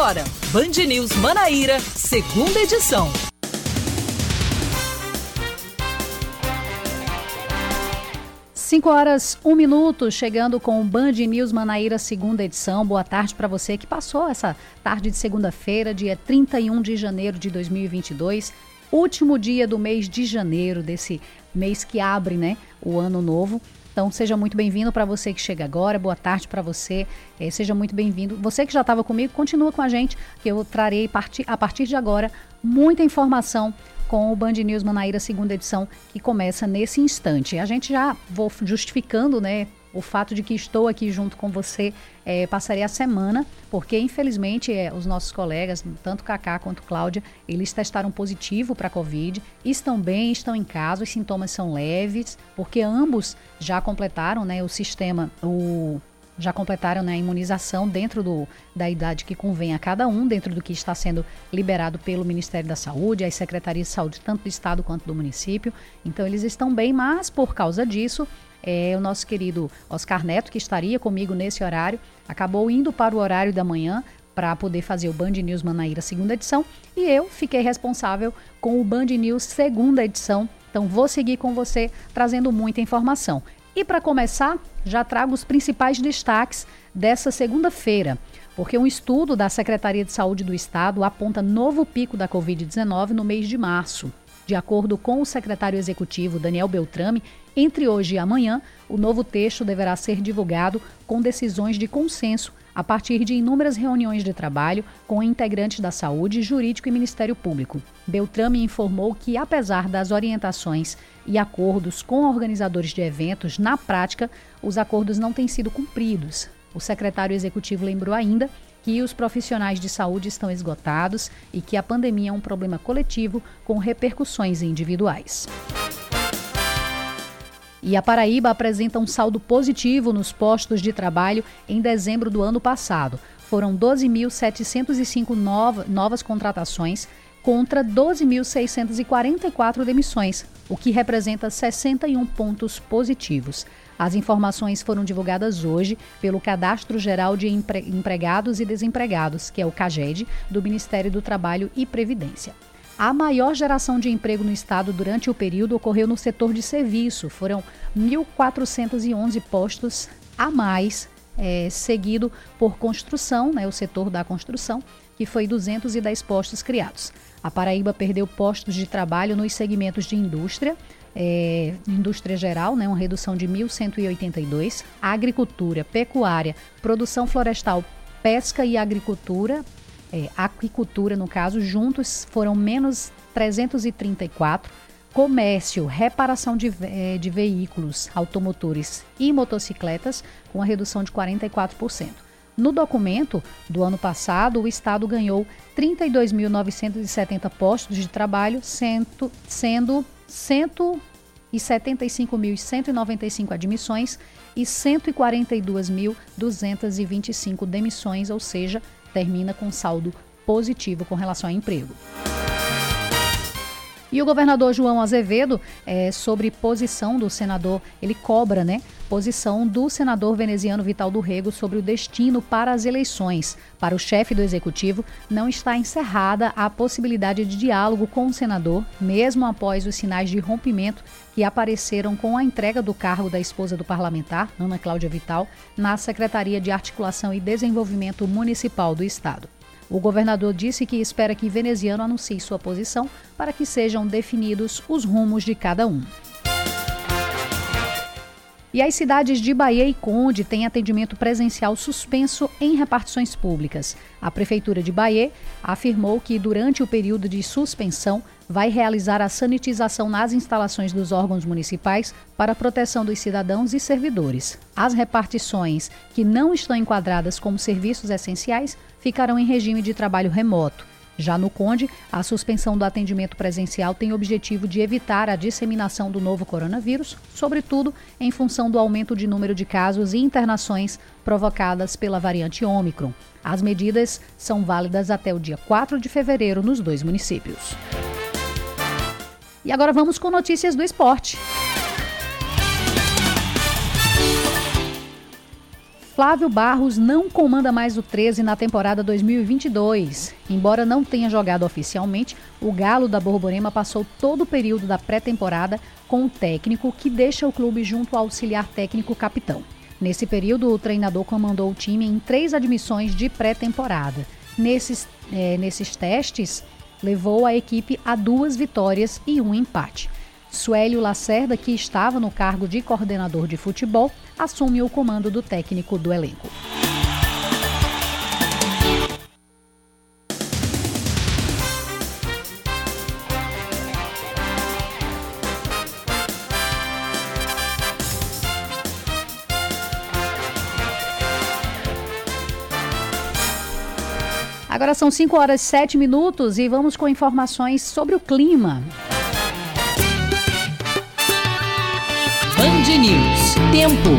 agora, Band News Manaíra, segunda edição. Cinco horas, um minuto, chegando com o Band News Manaíra, segunda edição. Boa tarde para você que passou essa tarde de segunda-feira, dia 31 de janeiro de 2022, último dia do mês de janeiro, desse mês que abre né, o ano novo. Então seja muito bem-vindo para você que chega agora, boa tarde para você, é, seja muito bem-vindo. Você que já estava comigo, continua com a gente, que eu trarei a partir de agora muita informação com o Band News Manaíra segunda edição, que começa nesse instante. A gente já vou justificando, né, o fato de que estou aqui junto com você, é, passarei a semana, porque infelizmente é, os nossos colegas, tanto Kaká quanto Cláudia, eles testaram positivo para a Covid, estão bem, estão em casa, os sintomas são leves, porque ambos já completaram né, o sistema, o já completaram né, a imunização dentro do, da idade que convém a cada um, dentro do que está sendo liberado pelo Ministério da Saúde, as secretarias de saúde, tanto do Estado quanto do município. Então, eles estão bem, mas por causa disso, é, o nosso querido Oscar Neto, que estaria comigo nesse horário, acabou indo para o horário da manhã para poder fazer o Band News Manaíra segunda edição e eu fiquei responsável com o Band News segunda edição. Então vou seguir com você trazendo muita informação. E para começar, já trago os principais destaques dessa segunda-feira, porque um estudo da Secretaria de Saúde do Estado aponta novo pico da Covid-19 no mês de março. De acordo com o secretário executivo Daniel Beltrame, entre hoje e amanhã, o novo texto deverá ser divulgado com decisões de consenso a partir de inúmeras reuniões de trabalho com integrantes da saúde, jurídico e Ministério Público. Beltrame informou que, apesar das orientações e acordos com organizadores de eventos, na prática, os acordos não têm sido cumpridos. O secretário executivo lembrou ainda que os profissionais de saúde estão esgotados e que a pandemia é um problema coletivo com repercussões individuais. E a Paraíba apresenta um saldo positivo nos postos de trabalho em dezembro do ano passado. Foram 12.705 novas contratações contra 12.644 demissões, o que representa 61 pontos positivos. As informações foram divulgadas hoje pelo Cadastro Geral de Empregados e Desempregados, que é o CAGED, do Ministério do Trabalho e Previdência. A maior geração de emprego no estado durante o período ocorreu no setor de serviço. Foram 1.411 postos a mais, é, seguido por construção, né, o setor da construção, que foi 210 postos criados. A Paraíba perdeu postos de trabalho nos segmentos de indústria, é, indústria geral, né, uma redução de 1.182, agricultura, pecuária, produção florestal, pesca e agricultura, é, aquicultura no caso, juntos foram menos 334, comércio, reparação de, é, de veículos automotores e motocicletas, com a redução de 44%. No documento do ano passado, o Estado ganhou 32.970 postos de trabalho, sendo 175.195 admissões e 142.225 demissões, ou seja, termina com saldo positivo com relação ao emprego. E o governador João Azevedo, é, sobre posição do senador, ele cobra, né? Posição do senador veneziano Vital do Rego sobre o destino para as eleições. Para o chefe do executivo, não está encerrada a possibilidade de diálogo com o senador, mesmo após os sinais de rompimento que apareceram com a entrega do cargo da esposa do parlamentar, Ana Cláudia Vital, na Secretaria de Articulação e Desenvolvimento Municipal do Estado. O governador disse que espera que Veneziano anuncie sua posição para que sejam definidos os rumos de cada um. E as cidades de Bahia e Conde têm atendimento presencial suspenso em repartições públicas. A Prefeitura de Bahia afirmou que, durante o período de suspensão, vai realizar a sanitização nas instalações dos órgãos municipais para proteção dos cidadãos e servidores. As repartições que não estão enquadradas como serviços essenciais ficarão em regime de trabalho remoto. Já no Conde, a suspensão do atendimento presencial tem o objetivo de evitar a disseminação do novo coronavírus, sobretudo em função do aumento de número de casos e internações provocadas pela variante Ômicron. As medidas são válidas até o dia 4 de fevereiro nos dois municípios. E agora vamos com notícias do esporte. Flávio Barros não comanda mais o 13 na temporada 2022. Embora não tenha jogado oficialmente, o Galo da Borborema passou todo o período da pré-temporada com o técnico que deixa o clube junto ao auxiliar técnico capitão. Nesse período, o treinador comandou o time em três admissões de pré-temporada. Nesses, é, nesses testes, levou a equipe a duas vitórias e um empate. Suélio Lacerda, que estava no cargo de coordenador de futebol, assume o comando do técnico do elenco. Agora são 5 horas e 7 minutos e vamos com informações sobre o clima. News. Tempo.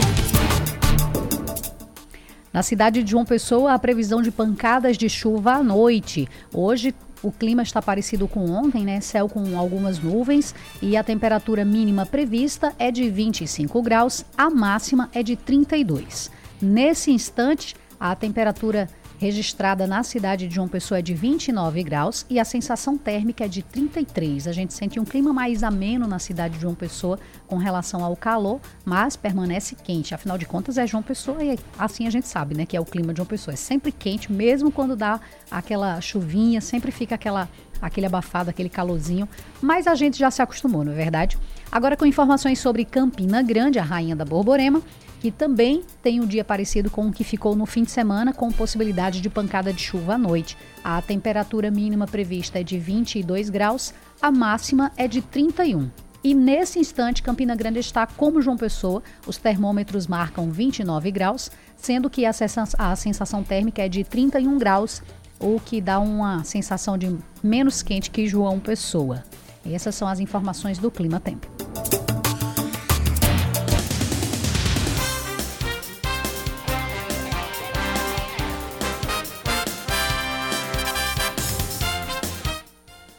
Na cidade de João Pessoa, a previsão de pancadas de chuva à noite. Hoje, o clima está parecido com ontem, né? Céu com algumas nuvens e a temperatura mínima prevista é de 25 graus, a máxima é de 32. Nesse instante, a temperatura registrada na cidade de João Pessoa é de 29 graus e a sensação térmica é de 33. A gente sente um clima mais ameno na cidade de João Pessoa com relação ao calor, mas permanece quente. Afinal de contas, é João Pessoa e assim a gente sabe, né, que é o clima de João Pessoa. É sempre quente, mesmo quando dá aquela chuvinha, sempre fica aquela aquele abafado, aquele calorzinho, mas a gente já se acostumou, não é verdade? Agora com informações sobre Campina Grande, a rainha da Borborema, que também tem um dia parecido com o que ficou no fim de semana, com possibilidade de pancada de chuva à noite. A temperatura mínima prevista é de 22 graus, a máxima é de 31. E nesse instante, Campina Grande está como João Pessoa, os termômetros marcam 29 graus, sendo que a sensação térmica é de 31 graus, o que dá uma sensação de menos quente que João Pessoa. Essas são as informações do Clima Tempo.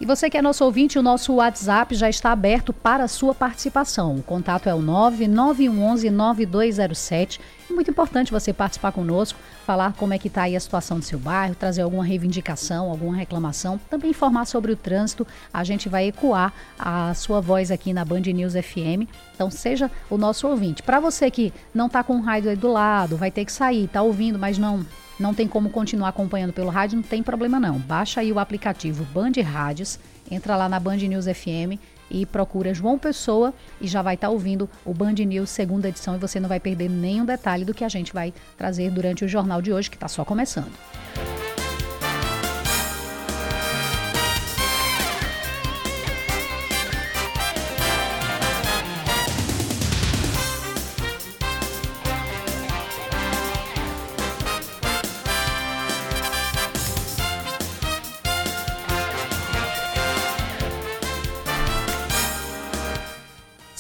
E você que é nosso ouvinte, o nosso WhatsApp já está aberto para a sua participação. O contato é o 99111-9207. É muito importante você participar conosco, falar como é que está aí a situação do seu bairro, trazer alguma reivindicação, alguma reclamação, também informar sobre o trânsito. A gente vai ecoar a sua voz aqui na Band News FM. Então seja o nosso ouvinte. Para você que não está com o rádio aí do lado, vai ter que sair, está ouvindo, mas não não tem como continuar acompanhando pelo rádio, não tem problema não. Baixa aí o aplicativo Band Rádios, entra lá na Band News FM e procura João Pessoa e já vai estar tá ouvindo o Band News segunda edição e você não vai perder nenhum detalhe do que a gente vai trazer durante o jornal de hoje, que está só começando.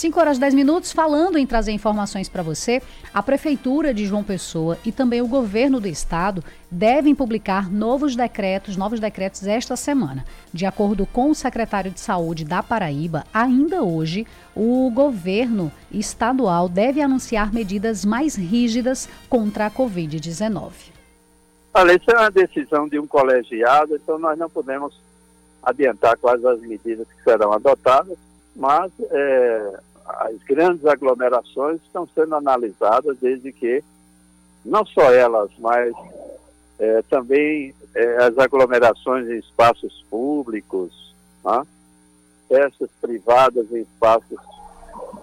5 horas 10 minutos, falando em trazer informações para você, a Prefeitura de João Pessoa e também o governo do estado devem publicar novos decretos, novos decretos esta semana. De acordo com o secretário de Saúde da Paraíba, ainda hoje, o governo estadual deve anunciar medidas mais rígidas contra a Covid-19. Olha, isso é uma decisão de um colegiado, então nós não podemos adiantar quais as medidas que serão adotadas, mas é, as grandes aglomerações estão sendo analisadas desde que, não só elas, mas é, também é, as aglomerações em espaços públicos, né? festas privadas em espaços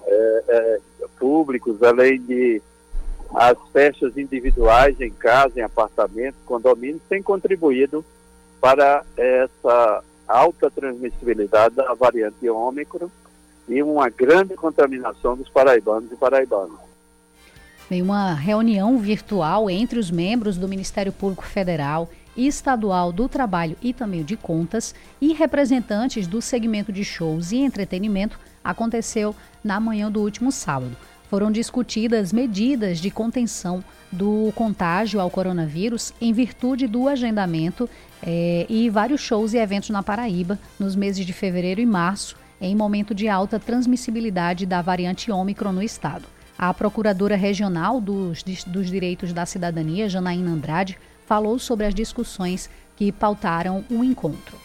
é, é, públicos, além de as festas individuais em casa, em apartamento, condomínio, têm contribuído para essa alta transmissibilidade da variante Ômicron e uma grande contaminação dos paraibanos e paraibanas. Em uma reunião virtual entre os membros do Ministério Público Federal e Estadual do Trabalho e também de Contas e representantes do segmento de shows e entretenimento aconteceu na manhã do último sábado. Foram discutidas medidas de contenção do contágio ao coronavírus em virtude do agendamento eh, e vários shows e eventos na Paraíba nos meses de fevereiro e março em momento de alta transmissibilidade da variante Ômicron no estado. A procuradora regional dos, dos direitos da cidadania, Janaína Andrade, falou sobre as discussões que pautaram o encontro.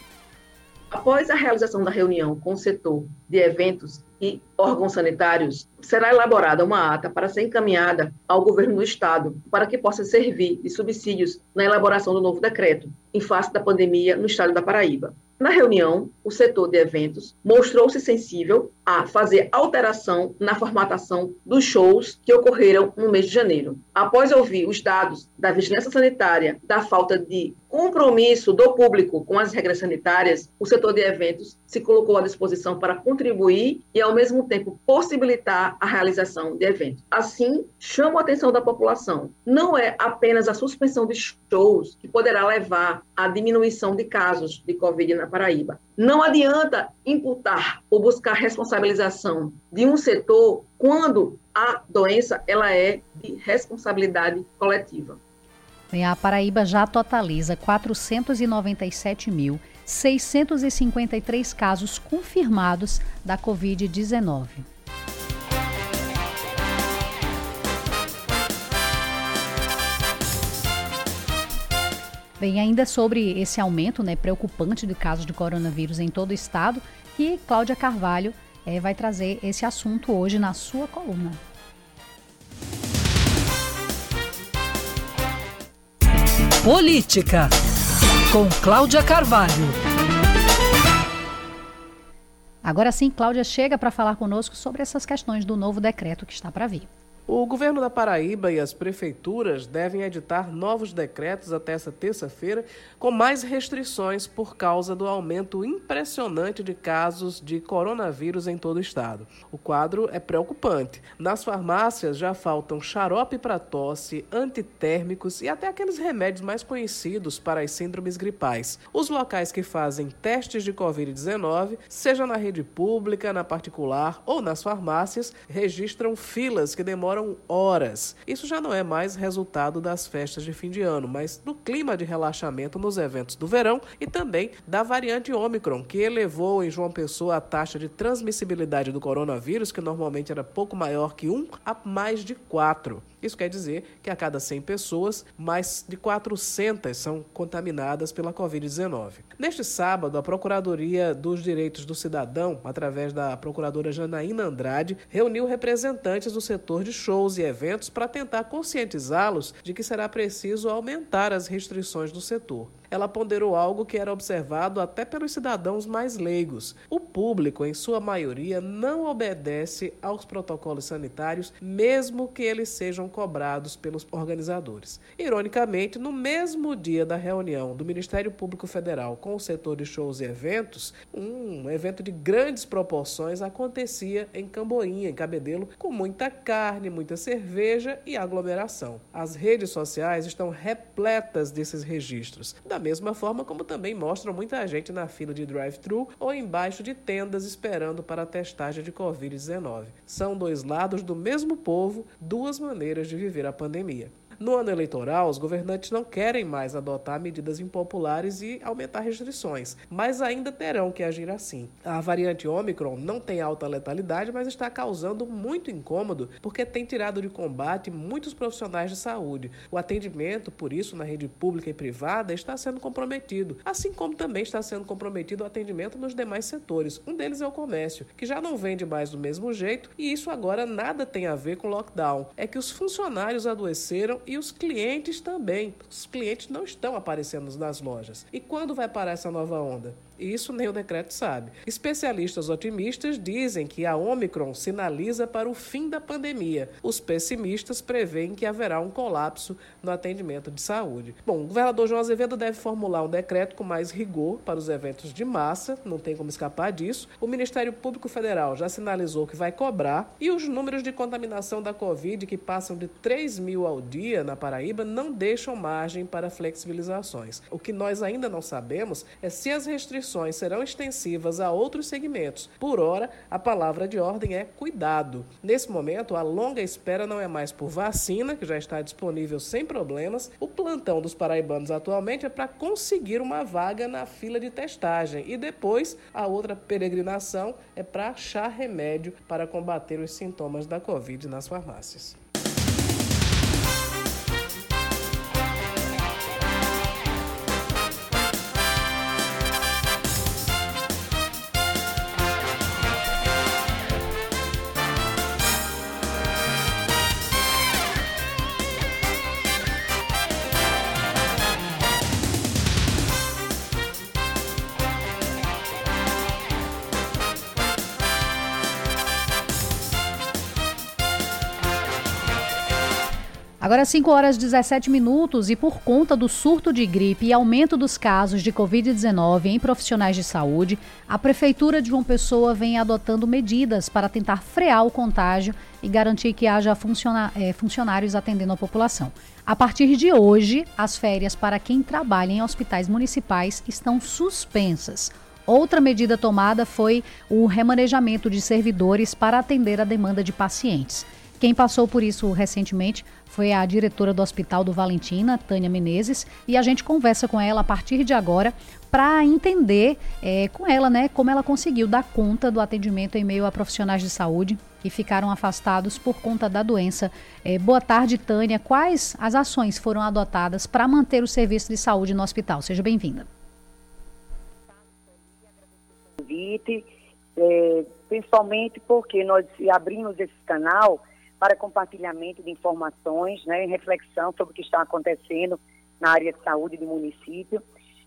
Após a realização da reunião com o setor de eventos e órgãos sanitários, será elaborada uma ata para ser encaminhada ao governo do estado para que possa servir de subsídios na elaboração do novo decreto em face da pandemia no estado da Paraíba. Na reunião, o setor de eventos mostrou-se sensível a fazer alteração na formatação dos shows que ocorreram no mês de janeiro. Após ouvir os dados da vigilância sanitária da falta de compromisso do público com as regras sanitárias, o setor de eventos se colocou à disposição para contribuir e, ao mesmo tempo, possibilitar a realização de eventos. Assim, chamo a atenção da população. Não é apenas a suspensão de shows que poderá levar à diminuição de casos de Covid na Paraíba. Não adianta imputar ou buscar responsabilização de um setor quando a doença ela é de responsabilidade coletiva. A Paraíba já totaliza 497.653 casos confirmados da Covid-19. Bem, ainda sobre esse aumento né, preocupante de casos de coronavírus em todo o estado, que Cláudia Carvalho é, vai trazer esse assunto hoje na sua coluna. Política, com Cláudia Carvalho. Agora sim, Cláudia chega para falar conosco sobre essas questões do novo decreto que está para vir. O governo da Paraíba e as prefeituras devem editar novos decretos até essa terça-feira com mais restrições por causa do aumento impressionante de casos de coronavírus em todo o estado. O quadro é preocupante. Nas farmácias já faltam xarope para tosse, antitérmicos e até aqueles remédios mais conhecidos para as síndromes gripais. Os locais que fazem testes de Covid-19, seja na rede pública, na particular ou nas farmácias, registram filas que demoram demoram horas. Isso já não é mais resultado das festas de fim de ano, mas do clima de relaxamento nos eventos do verão e também da variante Omicron, que elevou em João Pessoa a taxa de transmissibilidade do coronavírus, que normalmente era pouco maior que 1, a mais de 4. Isso quer dizer que a cada 100 pessoas, mais de 400 são contaminadas pela Covid-19. Neste sábado, a Procuradoria dos Direitos do Cidadão, através da procuradora Janaína Andrade, reuniu representantes do setor de shows e eventos para tentar conscientizá-los de que será preciso aumentar as restrições no setor ela ponderou algo que era observado até pelos cidadãos mais leigos. O público, em sua maioria, não obedece aos protocolos sanitários, mesmo que eles sejam cobrados pelos organizadores. Ironicamente, no mesmo dia da reunião do Ministério Público Federal com o setor de shows e eventos, um evento de grandes proporções acontecia em Camboinha, em Cabedelo, com muita carne, muita cerveja e aglomeração. As redes sociais estão repletas desses registros. Da mesma forma como também mostram muita gente na fila de drive-thru ou embaixo de tendas esperando para a testagem de Covid-19. São dois lados do mesmo povo, duas maneiras de viver a pandemia. No ano eleitoral, os governantes não querem mais adotar medidas impopulares e aumentar restrições, mas ainda terão que agir assim. A variante Omicron não tem alta letalidade, mas está causando muito incômodo porque tem tirado de combate muitos profissionais de saúde. O atendimento, por isso, na rede pública e privada está sendo comprometido, assim como também está sendo comprometido o atendimento nos demais setores. Um deles é o comércio, que já não vende mais do mesmo jeito e isso agora nada tem a ver com lockdown. É que os funcionários adoeceram e os clientes também. Os clientes não estão aparecendo nas lojas. E quando vai parar essa nova onda? Isso nem o decreto sabe. Especialistas otimistas dizem que a Omicron sinaliza para o fim da pandemia. Os pessimistas preveem que haverá um colapso no atendimento de saúde. Bom, o governador João Azevedo deve formular um decreto com mais rigor para os eventos de massa, não tem como escapar disso. O Ministério Público Federal já sinalizou que vai cobrar e os números de contaminação da Covid, que passam de 3 mil ao dia na Paraíba, não deixam margem para flexibilizações. O que nós ainda não sabemos é se as restrições restrições serão extensivas a outros segmentos. Por hora, a palavra de ordem é cuidado. Nesse momento, a longa espera não é mais por vacina, que já está disponível sem problemas. O plantão dos paraibanos atualmente é para conseguir uma vaga na fila de testagem e depois a outra peregrinação é para achar remédio para combater os sintomas da Covid nas farmácias. Agora 5 horas e 17 minutos e por conta do surto de gripe e aumento dos casos de Covid-19 em profissionais de saúde, a Prefeitura de João Pessoa vem adotando medidas para tentar frear o contágio e garantir que haja é, funcionários atendendo a população. A partir de hoje, as férias para quem trabalha em hospitais municipais estão suspensas. Outra medida tomada foi o remanejamento de servidores para atender a demanda de pacientes. Quem passou por isso recentemente foi a diretora do Hospital do Valentina, Tânia Menezes, e a gente conversa com ela a partir de agora para entender é, com ela, né, como ela conseguiu dar conta do atendimento em meio a profissionais de saúde que ficaram afastados por conta da doença. É, boa tarde, Tânia. Quais as ações foram adotadas para manter o serviço de saúde no hospital? Seja bem-vinda. É, principalmente porque nós abrimos esse canal para compartilhamento de informações, né, reflexão sobre o que está acontecendo na área de saúde do município.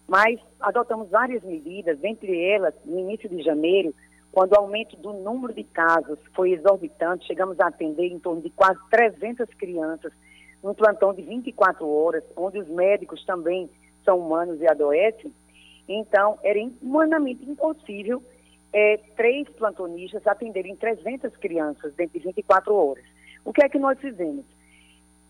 Mas adotamos várias medidas, entre elas, no início de janeiro, quando o aumento do número de casos foi exorbitante, chegamos a atender em torno de quase 300 crianças num plantão de 24 horas, onde os médicos também são humanos e adoecem. Então, era humanamente impossível é, três plantonistas atenderem 300 crianças dentro de 24 horas. O que é que nós fizemos?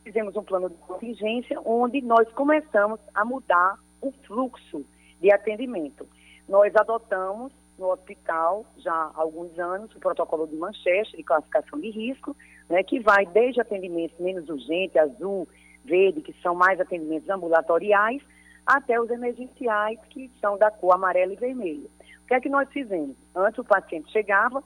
Fizemos um plano de contingência onde nós começamos a mudar o fluxo de atendimento. Nós adotamos no hospital já há alguns anos o protocolo de Manchester de classificação de risco, né, que vai desde atendimentos menos urgentes, azul, verde, que são mais atendimentos ambulatoriais, até os emergenciais, que são da cor amarela e vermelha. O que é que nós fizemos? Antes o paciente chegava,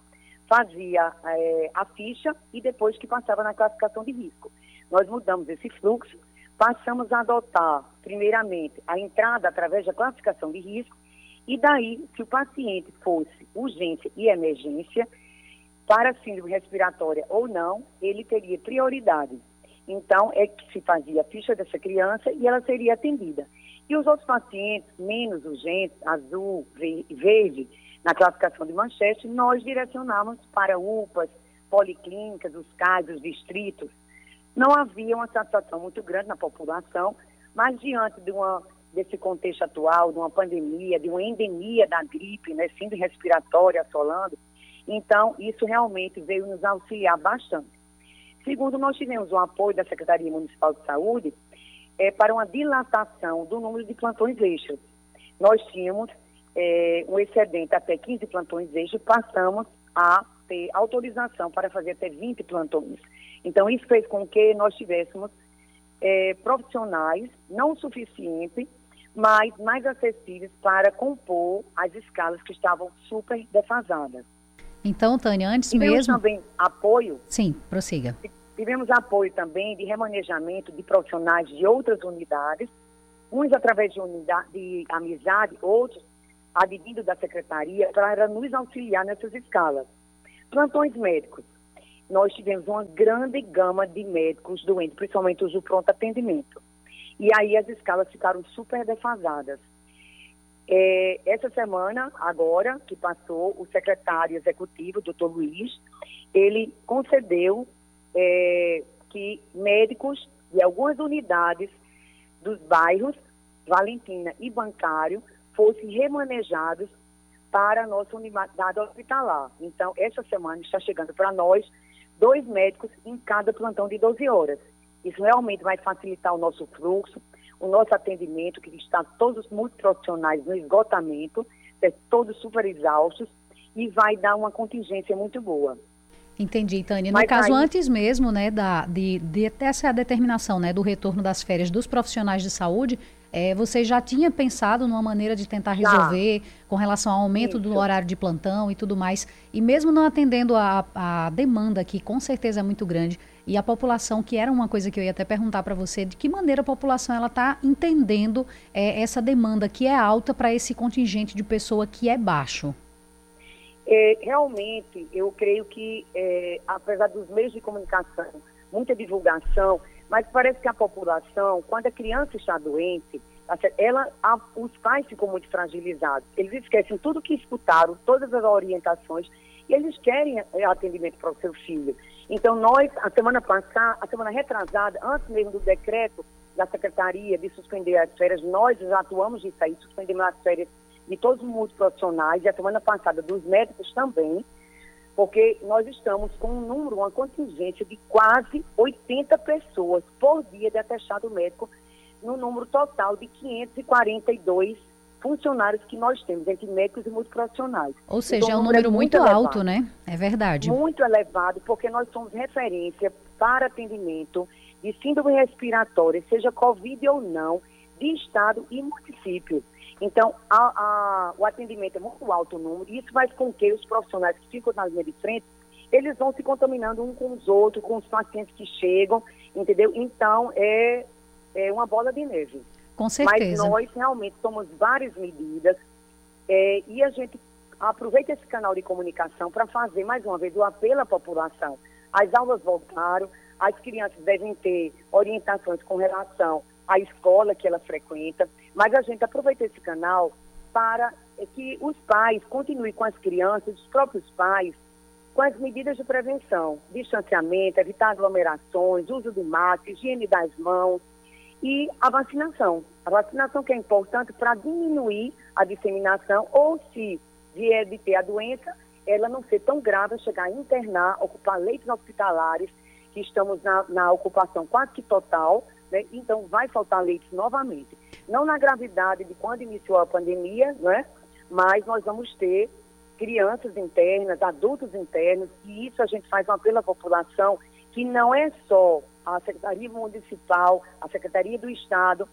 fazia é, a ficha e depois que passava na classificação de risco. Nós mudamos esse fluxo, passamos a adotar, primeiramente, a entrada através da classificação de risco, e daí, se o paciente fosse urgência e emergência, para síndrome respiratória ou não, ele teria prioridade. Então, é que se fazia a ficha dessa criança e ela seria atendida. E os outros pacientes menos urgentes, azul, verde, na classificação de Manchester, nós direcionamos para UPAs, policlínicas, os CAIs, os distritos. Não havia uma satisfação muito grande na população, mas diante de uma, desse contexto atual, de uma pandemia, de uma endemia da gripe, né, síndrome respiratória assolando, então isso realmente veio nos auxiliar bastante. Segundo, nós tivemos o apoio da Secretaria Municipal de Saúde é, para uma dilatação do número de plantões extras. Nós tínhamos é, um excedente até 15 plantões extras, passamos a ter autorização para fazer até 20 plantões. Então, isso fez com que nós tivéssemos é, profissionais, não suficientes, mas mais acessíveis para compor as escalas que estavam super defasadas. Então, Tânia, antes Tivemos mesmo... também apoio... Sim, prossiga. Tivemos apoio também de remanejamento de profissionais de outras unidades, uns através de unidade de amizade, outros advindo da secretaria para nos auxiliar nessas escalas. Plantões médicos. Nós tivemos uma grande gama de médicos doentes, principalmente os do pronto atendimento. E aí as escalas ficaram super defasadas. É, essa semana, agora, que passou, o secretário executivo, doutor Luiz, ele concedeu é, que médicos de algumas unidades dos bairros Valentina e Bancário fossem remanejados para a nossa unidade hospitalar. Então, essa semana está chegando para nós dois médicos em cada plantão de 12 horas. Isso realmente vai facilitar o nosso fluxo, o nosso atendimento, que está todos muito profissionais no esgotamento, certo? todos super exaustos, e vai dar uma contingência muito boa. Entendi, Tânia. No Mas caso, aí... antes mesmo, né, da, de, de essa determinação, né, do retorno das férias dos profissionais de saúde, é, você já tinha pensado numa maneira de tentar resolver com relação ao aumento Isso. do horário de plantão e tudo mais, e mesmo não atendendo a, a demanda, que com certeza é muito grande, e a população, que era uma coisa que eu ia até perguntar para você, de que maneira a população ela está entendendo é, essa demanda que é alta para esse contingente de pessoa que é baixo? É, realmente, eu creio que, é, apesar dos meios de comunicação, muita divulgação, mas parece que a população, quando a criança está doente, ela, a, os pais ficam muito fragilizados. Eles esquecem tudo que escutaram, todas as orientações, e eles querem é, atendimento para o seu filho. Então, nós, a semana passada, a semana retrasada, antes mesmo do decreto da Secretaria de suspender as férias, nós já atuamos nisso aí, suspendemos as férias de todos os multiprofissionais, e a semana passada dos médicos também, porque nós estamos com um número, uma contingência de quase 80 pessoas por dia de atestado médico, no número total de 542 funcionários que nós temos, entre médicos e multiprofissionais. Ou então, seja, então, é um número é muito, muito alto, né? É verdade. Muito elevado, porque nós somos referência para atendimento de síndrome respiratória, seja Covid ou não, de estado e município. Então, a, a, o atendimento é muito alto o número, e isso faz com que os profissionais que ficam na linha de frente, eles vão se contaminando um com os outros, com os pacientes que chegam, entendeu? Então, é, é uma bola de neve. Com certeza. Mas nós realmente tomamos várias medidas é, e a gente aproveita esse canal de comunicação para fazer, mais uma vez, o apelo à população. As aulas voltaram, as crianças devem ter orientações com relação à escola que ela frequenta, mas a gente aproveita esse canal para que os pais continuem com as crianças, os próprios pais, com as medidas de prevenção, distanciamento, evitar aglomerações, uso de máscara, higiene das mãos e a vacinação. A vacinação que é importante para diminuir a disseminação ou se vier de ter a doença, ela não ser tão grave, chegar a internar, ocupar leitos hospitalares, que estamos na, na ocupação quase que total, né? então vai faltar leitos novamente. Não na gravidade de quando iniciou a pandemia, né? mas nós vamos ter crianças internas, adultos internos, e isso a gente faz uma pela população, que não é só a Secretaria Municipal, a Secretaria do Estado,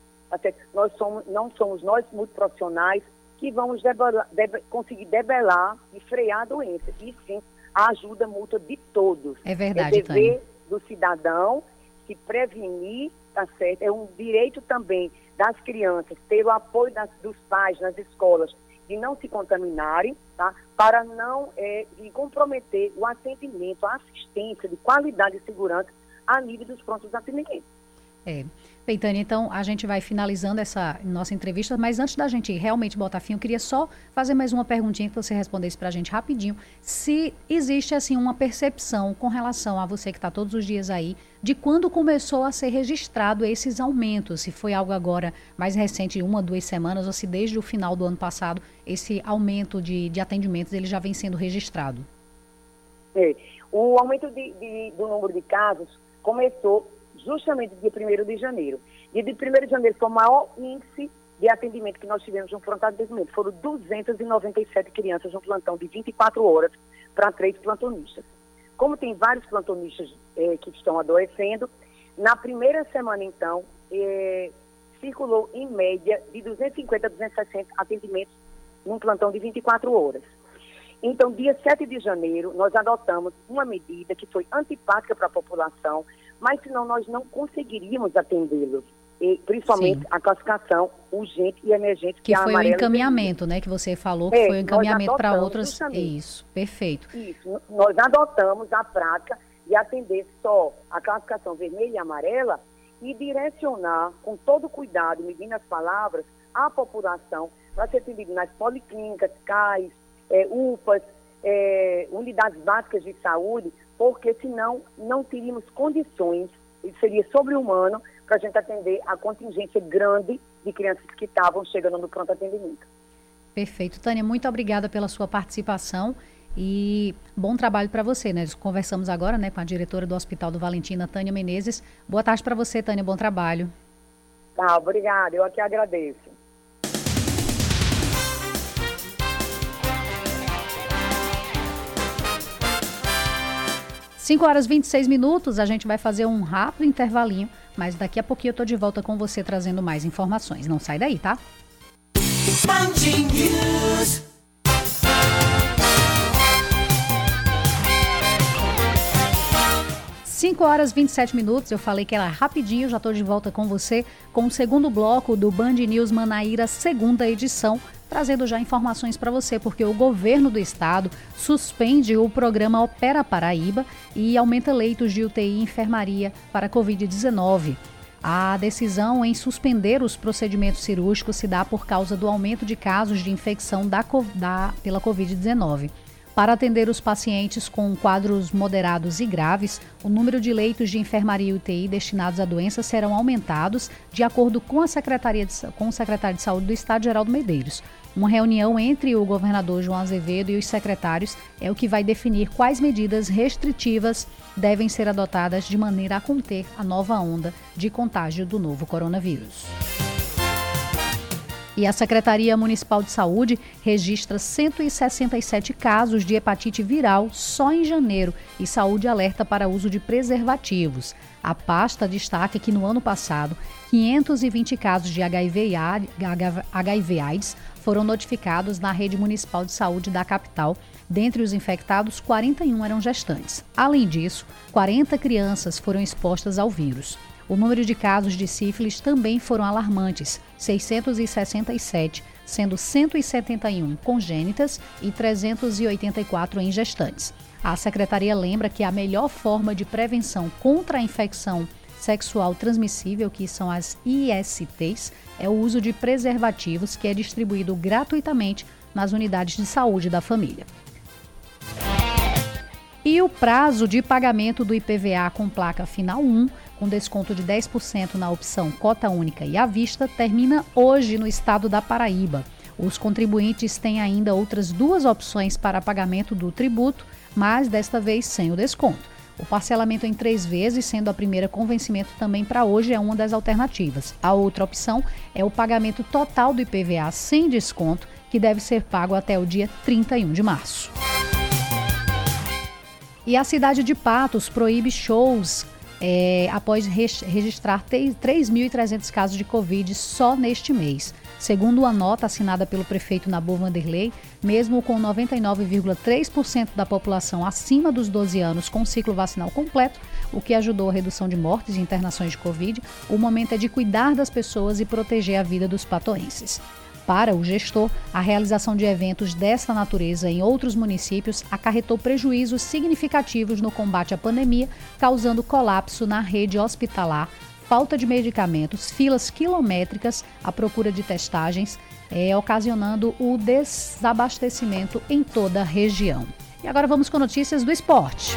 nós somos, não somos nós muito profissionais que vamos debelar, debe, conseguir debelar e frear a doença, e sim a ajuda mútua de todos. É verdade, É dever do cidadão se prevenir, tá certo? É um direito também das crianças ter o apoio das, dos pais nas escolas de não se contaminarem, tá? Para não é, comprometer o atendimento, a assistência de qualidade e segurança a nível dos prontos atendimentos. É. Peitânia, então a gente vai finalizando essa nossa entrevista, mas antes da gente realmente botar fim, eu queria só fazer mais uma perguntinha que você respondesse para a gente rapidinho. Se existe assim uma percepção com relação a você que está todos os dias aí, de quando começou a ser registrado esses aumentos, se foi algo agora mais recente, uma, duas semanas, ou se desde o final do ano passado esse aumento de, de atendimentos ele já vem sendo registrado? É. O aumento de, de, do número de casos começou justamente dia 1 de janeiro. Dia de 1 de janeiro foi o maior índice de atendimento que nós tivemos no plantão de atendimento. Foram 297 crianças no plantão de 24 horas para três plantonistas. Como tem vários plantonistas eh, que estão adoecendo, na primeira semana, então, eh, circulou em média de 250 a 260 atendimentos num plantão de 24 horas. Então, dia 7 de janeiro, nós adotamos uma medida que foi antipática para a população, mas senão nós não conseguiríamos atendê-los. E, principalmente Sim. a classificação urgente e emergente. Que, que foi o encaminhamento, né? Que você falou que é, foi o encaminhamento para outras. Isso, perfeito. Isso. Nós adotamos a prática de atender só a classificação vermelha e amarela e direcionar com todo cuidado, medindo as palavras, a população para ser atendido nas policlínicas, CAIS, é, UPAs, é, unidades básicas de saúde, porque senão não teríamos condições, e seria sobre-humano, para a gente atender a contingência grande de crianças que estavam chegando no pronto atendimento. Perfeito. Tânia, muito obrigada pela sua participação e bom trabalho para você, né? Conversamos agora né, com a diretora do Hospital do Valentina, Tânia Menezes. Boa tarde para você, Tânia, bom trabalho. Tá, obrigada, eu aqui agradeço. 5 horas e 26 minutos, a gente vai fazer um rápido intervalinho, mas daqui a pouquinho eu tô de volta com você trazendo mais informações. Não sai daí, tá? 5 horas e 27 minutos, eu falei que era rapidinho, já estou de volta com você com o segundo bloco do Band News Manaíra, segunda edição, trazendo já informações para você, porque o governo do estado suspende o programa Opera Paraíba e aumenta leitos de UTI e enfermaria para Covid-19. A decisão em suspender os procedimentos cirúrgicos se dá por causa do aumento de casos de infecção da, da, pela Covid-19. Para atender os pacientes com quadros moderados e graves, o número de leitos de enfermaria e UTI destinados à doença serão aumentados, de acordo com, a Secretaria de, com o secretário de Saúde do Estado, Geraldo Medeiros. Uma reunião entre o governador João Azevedo e os secretários é o que vai definir quais medidas restritivas devem ser adotadas de maneira a conter a nova onda de contágio do novo coronavírus. E a Secretaria Municipal de Saúde registra 167 casos de hepatite viral só em janeiro e saúde alerta para uso de preservativos. A pasta destaca que no ano passado, 520 casos de HIV, HIV AIDS foram notificados na rede municipal de saúde da capital. Dentre os infectados, 41 eram gestantes. Além disso, 40 crianças foram expostas ao vírus. O número de casos de sífilis também foram alarmantes, 667, sendo 171 congênitas e 384 em gestantes. A secretaria lembra que a melhor forma de prevenção contra a infecção sexual transmissível, que são as ISTs, é o uso de preservativos, que é distribuído gratuitamente nas unidades de saúde da família. E o prazo de pagamento do IPVA com placa final 1 com desconto de 10% na opção cota única e à vista, termina hoje no estado da Paraíba. Os contribuintes têm ainda outras duas opções para pagamento do tributo, mas desta vez sem o desconto. O parcelamento em três vezes, sendo a primeira com vencimento também para hoje, é uma das alternativas. A outra opção é o pagamento total do IPVA sem desconto, que deve ser pago até o dia 31 de março. E a cidade de Patos proíbe shows é, após registrar 3.300 casos de Covid só neste mês. Segundo a nota assinada pelo prefeito Nabu Vanderlei, mesmo com 99,3% da população acima dos 12 anos com ciclo vacinal completo, o que ajudou a redução de mortes e internações de Covid, o momento é de cuidar das pessoas e proteger a vida dos patoenses. Para o gestor, a realização de eventos dessa natureza em outros municípios acarretou prejuízos significativos no combate à pandemia, causando colapso na rede hospitalar, falta de medicamentos, filas quilométricas à procura de testagens, é, ocasionando o desabastecimento em toda a região. E agora vamos com notícias do esporte.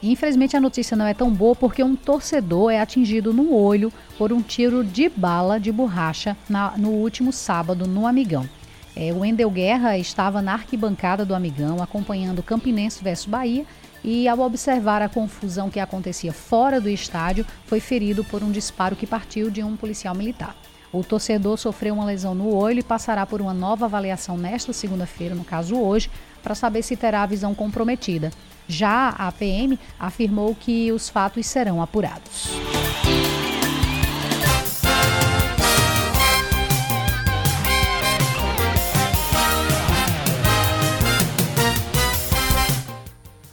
Infelizmente a notícia não é tão boa porque um torcedor é atingido no olho por um tiro de bala de borracha na, no último sábado no Amigão. É, o Wendel Guerra estava na arquibancada do Amigão acompanhando Campinense versus Bahia e ao observar a confusão que acontecia fora do estádio, foi ferido por um disparo que partiu de um policial militar. O torcedor sofreu uma lesão no olho e passará por uma nova avaliação nesta segunda-feira, no caso hoje, para saber se terá a visão comprometida. Já a PM afirmou que os fatos serão apurados.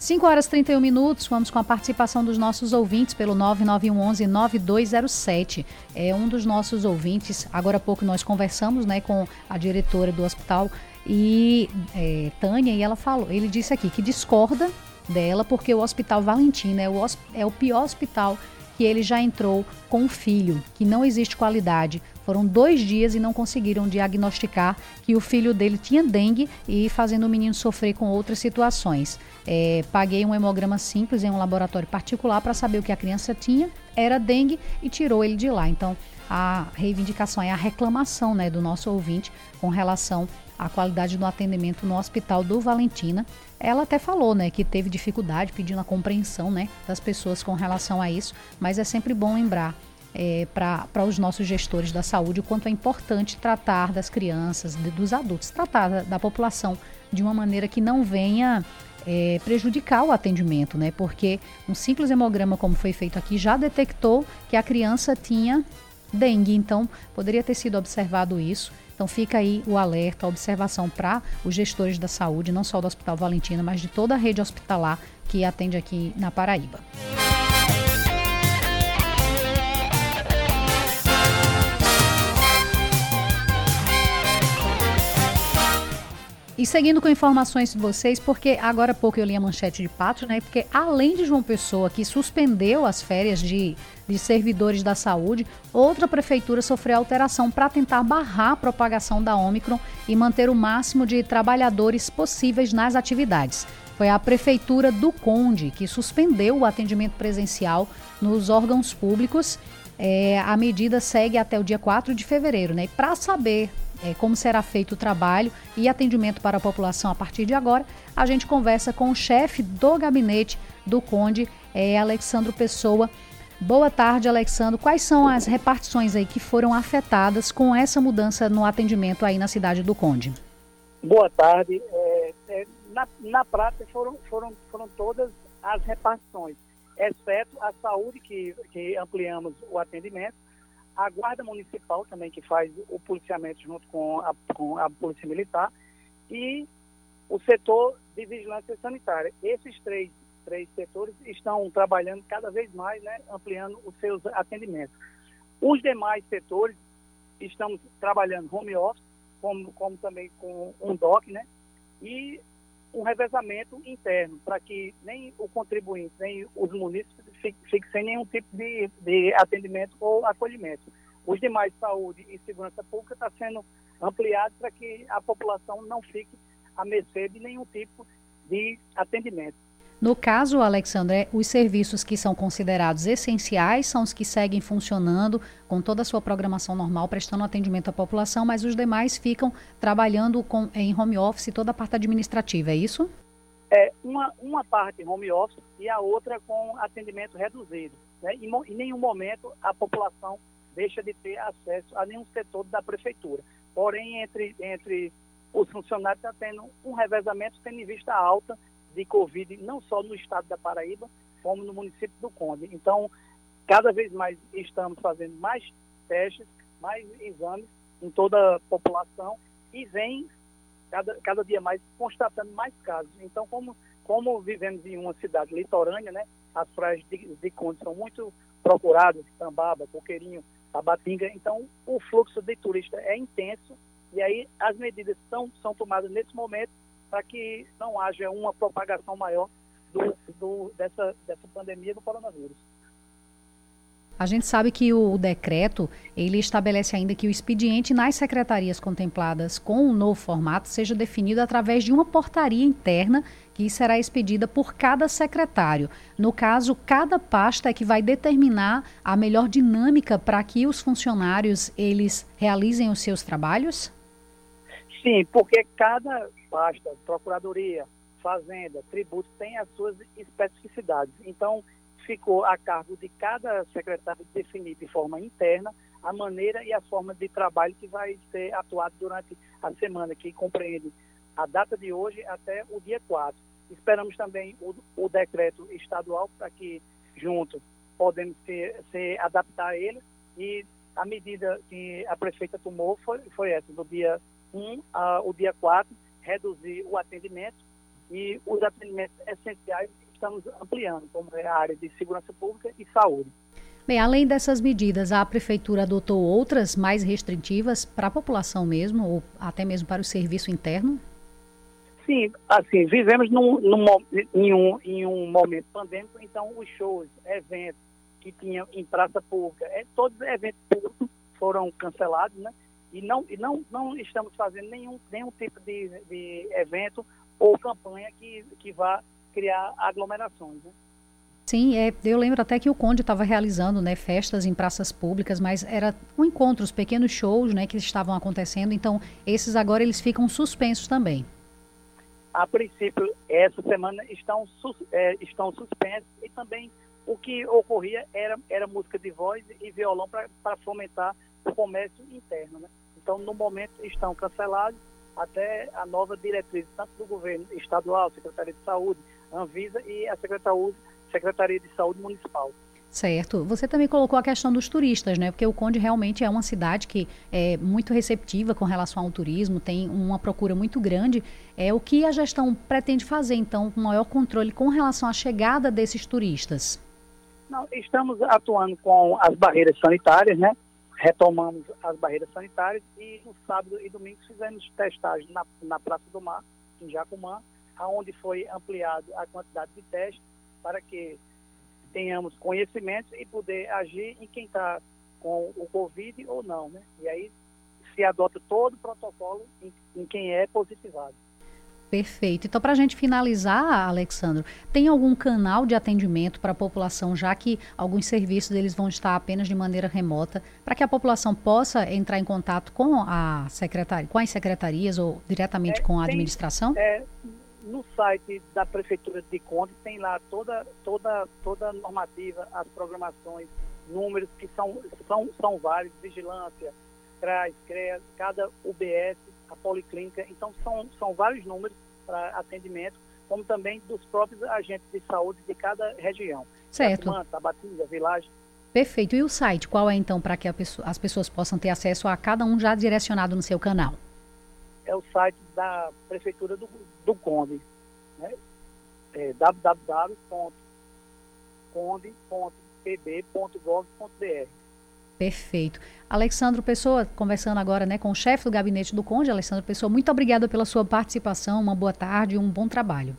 Cinco horas e 31 minutos, vamos com a participação dos nossos ouvintes pelo 9911 9207. É um dos nossos ouvintes. Agora há pouco nós conversamos né, com a diretora do hospital e é, Tânia, e ela falou, ele disse aqui que discorda dela, porque o Hospital Valentina é o, é o pior hospital que ele já entrou com o filho, que não existe qualidade. Foram dois dias e não conseguiram diagnosticar que o filho dele tinha dengue e fazendo o menino sofrer com outras situações. É, paguei um hemograma simples em um laboratório particular para saber o que a criança tinha, era dengue e tirou ele de lá. Então, a reivindicação é a reclamação né, do nosso ouvinte com relação à qualidade do atendimento no Hospital do Valentina ela até falou, né, que teve dificuldade pedindo a compreensão, né, das pessoas com relação a isso, mas é sempre bom lembrar é, para os nossos gestores da saúde o quanto é importante tratar das crianças, de, dos adultos, tratar da, da, população de uma maneira que não venha é, prejudicar o atendimento, né? Porque um simples hemograma, como foi feito aqui, já detectou que a criança tinha dengue, então poderia ter sido observado isso. Então fica aí o alerta, a observação para os gestores da saúde, não só do Hospital Valentina, mas de toda a rede hospitalar que atende aqui na Paraíba. E seguindo com informações de vocês, porque agora há pouco eu li a manchete de Pato, né? Porque além de João Pessoa, que suspendeu as férias de, de servidores da saúde, outra prefeitura sofreu alteração para tentar barrar a propagação da Omicron e manter o máximo de trabalhadores possíveis nas atividades. Foi a prefeitura do Conde que suspendeu o atendimento presencial nos órgãos públicos. É, a medida segue até o dia 4 de fevereiro, né? Para saber é, como será feito o trabalho e atendimento para a população a partir de agora, a gente conversa com o chefe do gabinete do Conde, é, Alexandro Pessoa. Boa tarde, Alexandro. Quais são as repartições aí que foram afetadas com essa mudança no atendimento aí na cidade do Conde? Boa tarde. É, é, na, na prática foram, foram, foram todas as repartições, exceto a saúde que, que ampliamos o atendimento a Guarda Municipal também, que faz o policiamento junto com a, com a Polícia Militar, e o setor de vigilância sanitária. Esses três, três setores estão trabalhando cada vez mais, né, ampliando os seus atendimentos. Os demais setores estamos trabalhando home office, como, como também com um DOC, né, e um revezamento interno, para que nem o contribuinte, nem os munícipes fiquem sem nenhum tipo de, de atendimento ou acolhimento. Os demais, saúde e segurança pública, está sendo ampliado para que a população não fique à mercê de nenhum tipo de atendimento. No caso, Alexandre, os serviços que são considerados essenciais são os que seguem funcionando com toda a sua programação normal, prestando atendimento à população, mas os demais ficam trabalhando com, em home office toda a parte administrativa, é isso? É, uma, uma parte home office e a outra com atendimento reduzido. Né? Em, em nenhum momento a população deixa de ter acesso a nenhum setor da prefeitura. Porém, entre, entre os funcionários está tendo um revezamento tendo em vista alta de Covid, não só no estado da Paraíba, como no município do Conde. Então, cada vez mais estamos fazendo mais testes, mais exames em toda a população e vem cada, cada dia mais constatando mais casos. Então, como, como vivemos em uma cidade litorânea, né, as praias de, de Conde são muito procuradas, Tambaba, Coqueirinho, Tabatinga, então o fluxo de turista é intenso e aí as medidas são, são tomadas nesse momento para que não haja uma propagação maior do, do, dessa, dessa pandemia do coronavírus. A gente sabe que o, decreto ele estabelece ainda que o expediente nas secretarias contempladas com o novo formato seja definido através de uma portaria interna que será expedida por cada secretário. No caso, cada pasta é que vai determinar a melhor dinâmica para que os funcionários eles realizem os seus trabalhos? Sim, porque cada pasta, Procuradoria, Fazenda, Tributo, tem as suas especificidades. Então, ficou a cargo de cada secretário definir de forma interna a maneira e a forma de trabalho que vai ser atuado durante a semana, que compreende a data de hoje até o dia 4. Esperamos também o, o decreto estadual para que, juntos, podemos se, se adaptar a ele e a medida que a prefeita tomou foi, foi essa, do dia 1 ao dia 4, reduzir o atendimento e os atendimentos essenciais estamos ampliando, como é a área de segurança pública e saúde. Bem, além dessas medidas, a prefeitura adotou outras mais restritivas para a população mesmo, ou até mesmo para o serviço interno? Sim, assim, vivemos num, num, em, um, em um momento pandêmico, então os shows, eventos que tinham em praça pública, é, todos os eventos públicos foram cancelados, né? E não, e não, não estamos fazendo nenhum, nenhum tipo de, de evento ou campanha que, que vá criar aglomerações. Né? Sim, é, eu lembro até que o Conde estava realizando né, festas em praças públicas, mas era um encontro, os pequenos shows né, que estavam acontecendo, então esses agora eles ficam suspensos também. A princípio, essa semana estão, é, estão suspensos e também o que ocorria era, era música de voz e violão para fomentar o comércio interno. Né? Então, no momento, estão cancelados até a nova diretriz, tanto do governo estadual, Secretaria de Saúde, Anvisa e a Secretaria de Saúde Municipal. Certo. Você também colocou a questão dos turistas, né? Porque o Conde realmente é uma cidade que é muito receptiva com relação ao turismo, tem uma procura muito grande. É o que a gestão pretende fazer, então, com maior controle com relação à chegada desses turistas? Não, estamos atuando com as barreiras sanitárias, né? Retomamos as barreiras sanitárias e no sábado e domingo fizemos testagem na, na Praça do Mar, em Jacumã, aonde foi ampliado a quantidade de testes para que tenhamos conhecimento e poder agir em quem está com o Covid ou não, né? E aí se adota todo o protocolo em, em quem é positivado. Perfeito. Então, para a gente finalizar, Alexandro, tem algum canal de atendimento para a população, já que alguns serviços eles vão estar apenas de maneira remota, para que a população possa entrar em contato com a secretaria, com as secretarias ou diretamente é, com a tem, administração? É, no site da Prefeitura de Conde tem lá toda, toda, toda a normativa, as programações, números que são, são, são vários, vigilância, CRAS, CREA, cada UBS, a policlínica, então são, são vários números para atendimento, como também dos próprios agentes de saúde de cada região. Certo. Tatumã, Tabatinga, Vilagem. Perfeito. E o site, qual é então para que pessoa, as pessoas possam ter acesso a cada um já direcionado no seu canal? É o site da Prefeitura do, do Conde, né? é www.conde.pb.gov.br. Perfeito. Alexandro Pessoa, conversando agora né, com o chefe do gabinete do Conde, Alexandro Pessoa, muito obrigada pela sua participação, uma boa tarde e um bom trabalho.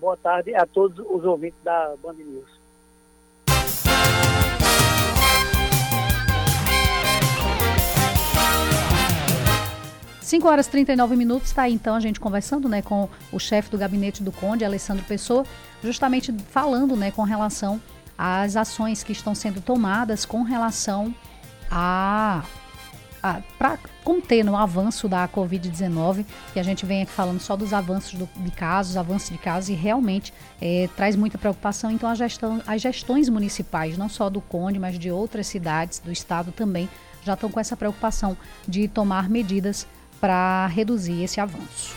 Boa tarde a todos os ouvintes da Band News. 5 horas e 39 minutos, está aí então a gente conversando né, com o chefe do gabinete do Conde, Alessandro Pessoa, justamente falando né, com relação às ações que estão sendo tomadas com relação a, a para conter no avanço da Covid-19, que a gente vem aqui falando só dos avanços do, de casos, avanços de casos, e realmente é, traz muita preocupação. Então, gestão, as gestões municipais, não só do Conde, mas de outras cidades do estado também, já estão com essa preocupação de tomar medidas para reduzir esse avanço.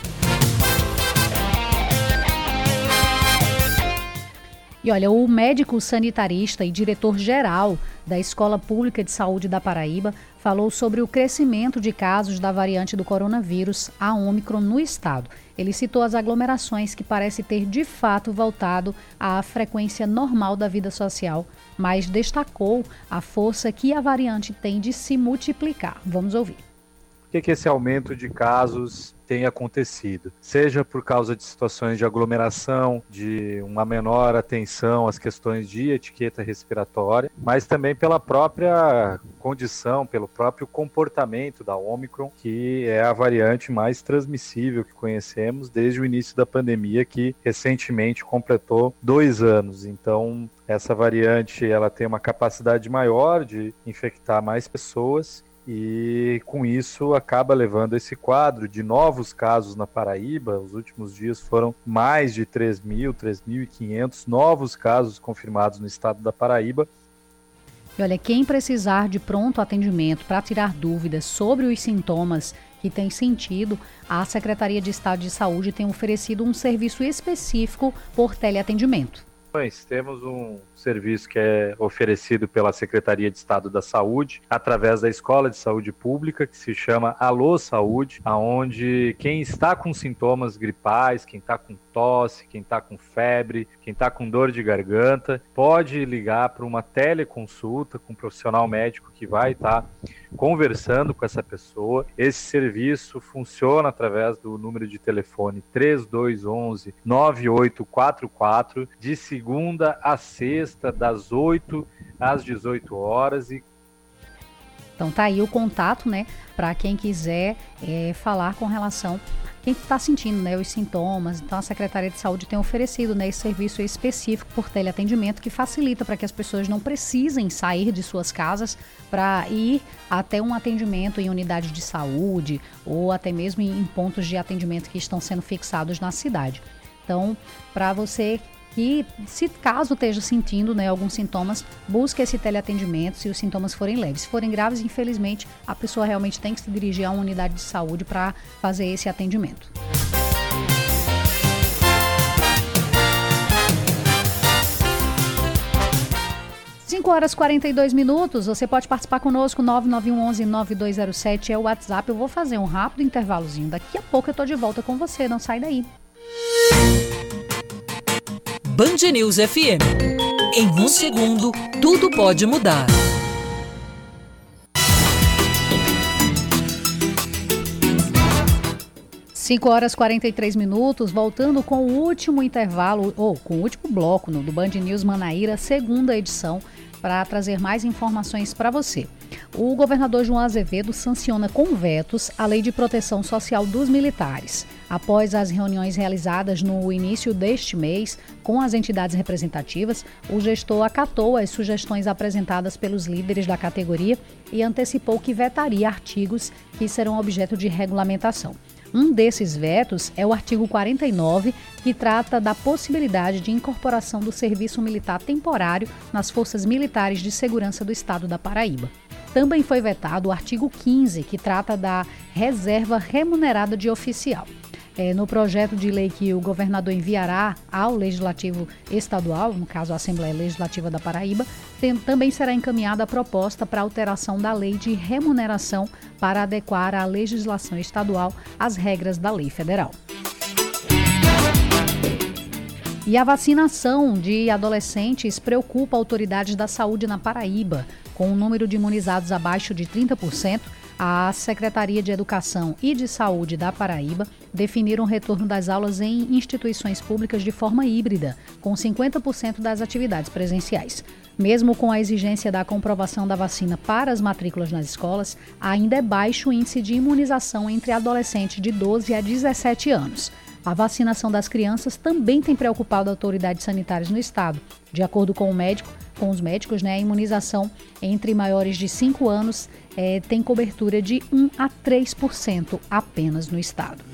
E olha, o médico sanitarista e diretor-geral da Escola Pública de Saúde da Paraíba falou sobre o crescimento de casos da variante do coronavírus, a Ômicron, no estado. Ele citou as aglomerações que parece ter de fato voltado à frequência normal da vida social, mas destacou a força que a variante tem de se multiplicar. Vamos ouvir que, que esse aumento de casos tem acontecido, seja por causa de situações de aglomeração, de uma menor atenção às questões de etiqueta respiratória, mas também pela própria condição, pelo próprio comportamento da Omicron, que é a variante mais transmissível que conhecemos desde o início da pandemia, que recentemente completou dois anos. Então, essa variante ela tem uma capacidade maior de infectar mais pessoas e com isso acaba levando esse quadro de novos casos na Paraíba. Os últimos dias foram mais de 3 mil, 3.500 novos casos confirmados no estado da Paraíba. E olha, quem precisar de pronto atendimento para tirar dúvidas sobre os sintomas que tem sentido, a Secretaria de Estado de Saúde tem oferecido um serviço específico por teleatendimento. Temos um serviço que é oferecido pela Secretaria de Estado da Saúde através da Escola de Saúde Pública, que se chama Alô Saúde, aonde quem está com sintomas gripais, quem está com tosse, quem está com febre, quem está com dor de garganta, pode ligar para uma teleconsulta com um profissional médico que vai estar tá conversando com essa pessoa. Esse serviço funciona através do número de telefone 3211 9844 de segunda a sexta, das 8 às 18 horas e então tá aí o contato, né, para quem quiser é, falar com relação quem está sentindo né, os sintomas. Então, a Secretaria de Saúde tem oferecido né, esse serviço específico por teleatendimento que facilita para que as pessoas não precisem sair de suas casas para ir até um atendimento em unidade de saúde ou até mesmo em pontos de atendimento que estão sendo fixados na cidade. Então, para você E se caso esteja sentindo né, alguns sintomas, busque esse teleatendimento se os sintomas forem leves. Se forem graves, infelizmente, a pessoa realmente tem que se dirigir a uma unidade de saúde para fazer esse atendimento. 5 horas e 42 minutos. Você pode participar conosco. 9911-9207 é o WhatsApp. Eu vou fazer um rápido intervalozinho. Daqui a pouco eu tô de volta com você. Não sai daí. Band News FM. Em um segundo, tudo pode mudar. Cinco horas e 43 minutos, voltando com o último intervalo, ou com o último bloco no, do Band News Manaíra, segunda edição para trazer mais informações para você. O governador João Azevedo sanciona com vetos a Lei de Proteção Social dos Militares. Após as reuniões realizadas no início deste mês com as entidades representativas, o gestor acatou as sugestões apresentadas pelos líderes da categoria e antecipou que vetaria artigos que serão objeto de regulamentação. Um desses vetos é o artigo 49, que trata da possibilidade de incorporação do serviço militar temporário nas Forças Militares de Segurança do Estado da Paraíba. Também foi vetado o artigo 15, que trata da reserva remunerada de oficial é, no projeto de lei que o governador enviará ao Legislativo Estadual, no caso a Assembleia Legislativa da Paraíba, tem, também será encaminhada a proposta para alteração da lei de remuneração para adequar a legislação estadual às regras da lei federal. E a vacinação de adolescentes preocupa autoridades da saúde na Paraíba. Com o número de imunizados abaixo de 30%, a Secretaria de Educação e de Saúde da Paraíba definiram o retorno das aulas em instituições públicas de forma híbrida, com 50% das atividades presenciais. Mesmo com a exigência da comprovação da vacina para as matrículas nas escolas, ainda é baixo o índice de imunização entre adolescentes de 12 a 17 anos. A vacinação das crianças também tem preocupado autoridades sanitárias no estado. De acordo com o médico, com os médicos, né, a imunização entre maiores de 5 anos é, tem cobertura de 1 a 3% apenas no estado.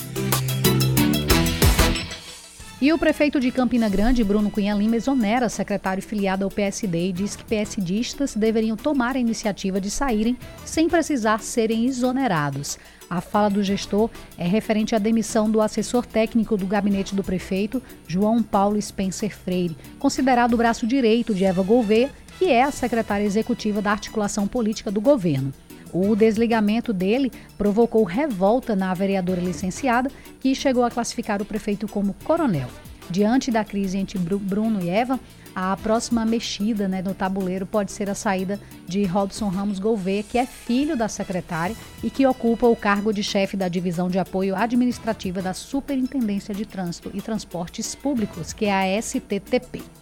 E o prefeito de Campina Grande, Bruno Cunha Lima, exonera secretário filiado ao PSD e diz que PSDistas deveriam tomar a iniciativa de saírem sem precisar serem exonerados. A fala do gestor é referente à demissão do assessor técnico do gabinete do prefeito, João Paulo Spencer Freire, considerado o braço direito de Eva Gouveia, que é a secretária executiva da articulação política do governo. O desligamento dele provocou revolta na vereadora licenciada, que chegou a classificar o prefeito como coronel. Diante da crise entre Bruno e Eva, a próxima mexida né, no tabuleiro pode ser a saída de Robson Ramos Gouveia, que é filho da secretária e que ocupa o cargo de chefe da divisão de apoio administrativa da Superintendência de Trânsito e Transportes Públicos, que é a STTP.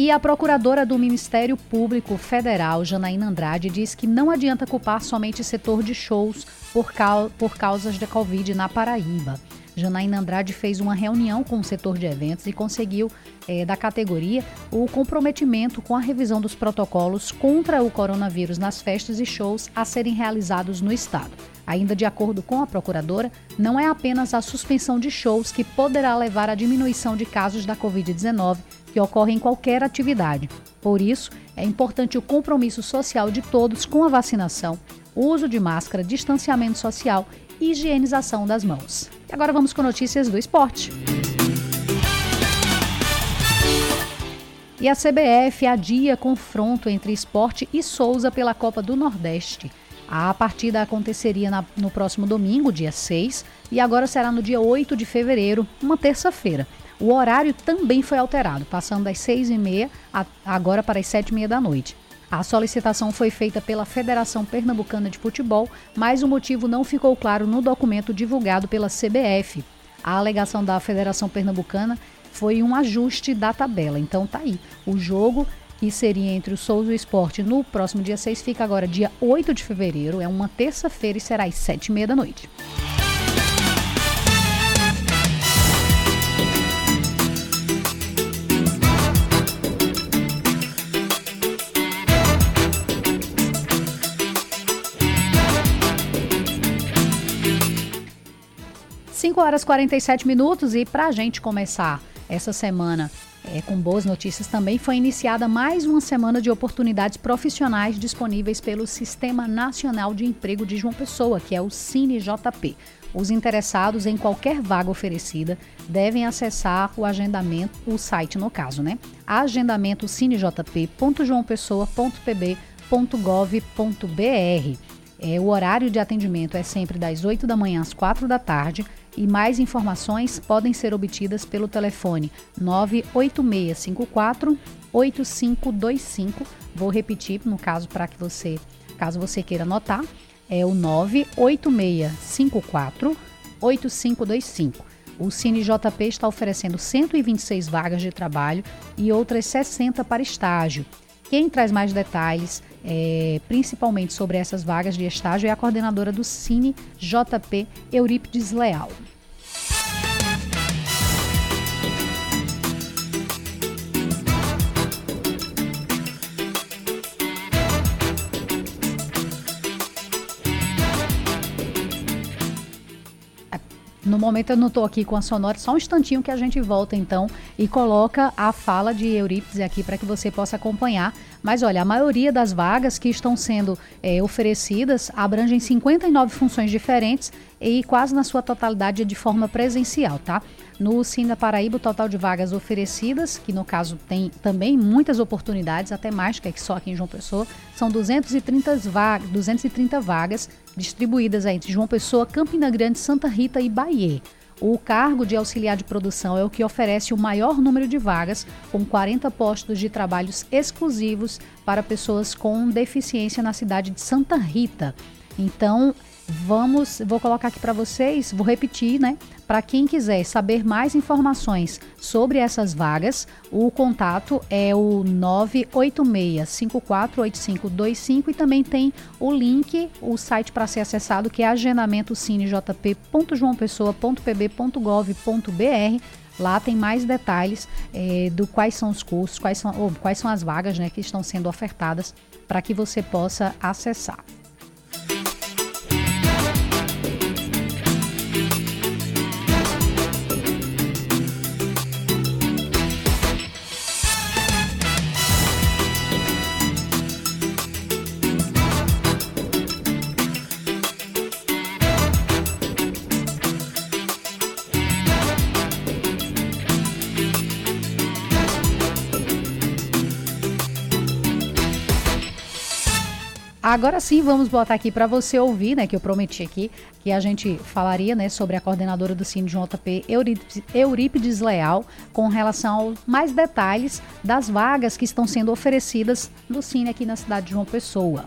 E a procuradora do Ministério Público Federal, Janaína Andrade, diz que não adianta culpar somente o setor de shows por, cau por causas da Covid na Paraíba. Janaína Andrade fez uma reunião com o setor de eventos e conseguiu, é, da categoria, o comprometimento com a revisão dos protocolos contra o coronavírus nas festas e shows a serem realizados no Estado. Ainda de acordo com a procuradora, não é apenas a suspensão de shows que poderá levar à diminuição de casos da Covid-19 que ocorre em qualquer atividade. Por isso, é importante o compromisso social de todos com a vacinação, uso de máscara, distanciamento social e higienização das mãos. E agora vamos com notícias do esporte. E a CBF adia confronto entre esporte e Souza pela Copa do Nordeste. A partida aconteceria na, no próximo domingo, dia 6, e agora será no dia 8 de fevereiro, uma terça-feira. O horário também foi alterado, passando das seis e meia agora para as sete e meia da noite. A solicitação foi feita pela Federação Pernambucana de Futebol, mas o motivo não ficou claro no documento divulgado pela CBF. A alegação da Federação Pernambucana foi um ajuste da tabela. Então tá aí. O jogo que seria entre o Souza e o Esporte no próximo dia 6 fica agora dia 8 de fevereiro, é uma terça-feira e será às sete e meia da noite. 5 5 horas e 47 minutos e para a gente começar essa semana é, com boas notícias também, foi iniciada mais uma semana de oportunidades profissionais disponíveis pelo Sistema Nacional de Emprego de João Pessoa, que é o CineJP. Os interessados em qualquer vaga oferecida devem acessar o agendamento, o site no caso, né? Agendamento cinejp.joaopessoa.pb.gov.br. É, o horário de atendimento é sempre das 8 da manhã às 4 da tarde e mais informações podem ser obtidas pelo telefone 98654 8525. Vou repetir no caso para que você, caso você queira anotar, é o 98654 8525. O Cine JP está oferecendo 126 vagas de trabalho e outras 60 para estágio. Quem traz mais detalhes, é, principalmente sobre essas vagas de estágio, é a coordenadora do Cine JP, Eurípides Leal. No momento eu não estou aqui com a sonora, só um instantinho que a gente volta então e coloca a fala de Eurípides aqui para que você possa acompanhar. Mas olha, a maioria das vagas que estão sendo é, oferecidas abrangem 59 funções diferentes e quase na sua totalidade é de forma presencial, tá? No Cine Paraíba, o total de vagas oferecidas, que no caso tem também muitas oportunidades, até mais que só aqui em João Pessoa, são 230 vagas, 230 vagas distribuídas entre João Pessoa, Campina Grande, Santa Rita e Bahia. O cargo de auxiliar de produção é o que oferece o maior número de vagas, com 40 postos de trabalhos exclusivos para pessoas com deficiência na cidade de Santa Rita. Então, Vamos, vou colocar aqui para vocês, vou repetir, né? Para quem quiser saber mais informações sobre essas vagas, o contato é o 986-548525 e também tem o link, o site para ser acessado, que é agendamentocinejp.joaopessoa.pb.gov.br. Lá tem mais detalhes é, do quais são os cursos, quais são, ou, quais são as vagas né, que estão sendo ofertadas para que você possa acessar. Agora sim, vamos botar aqui para você ouvir, né, que eu prometi aqui, que a gente falaria, né, sobre a coordenadora do Cine JP, Eurípides Leal, com relação aos mais detalhes das vagas que estão sendo oferecidas no Cine aqui na cidade de João Pessoa.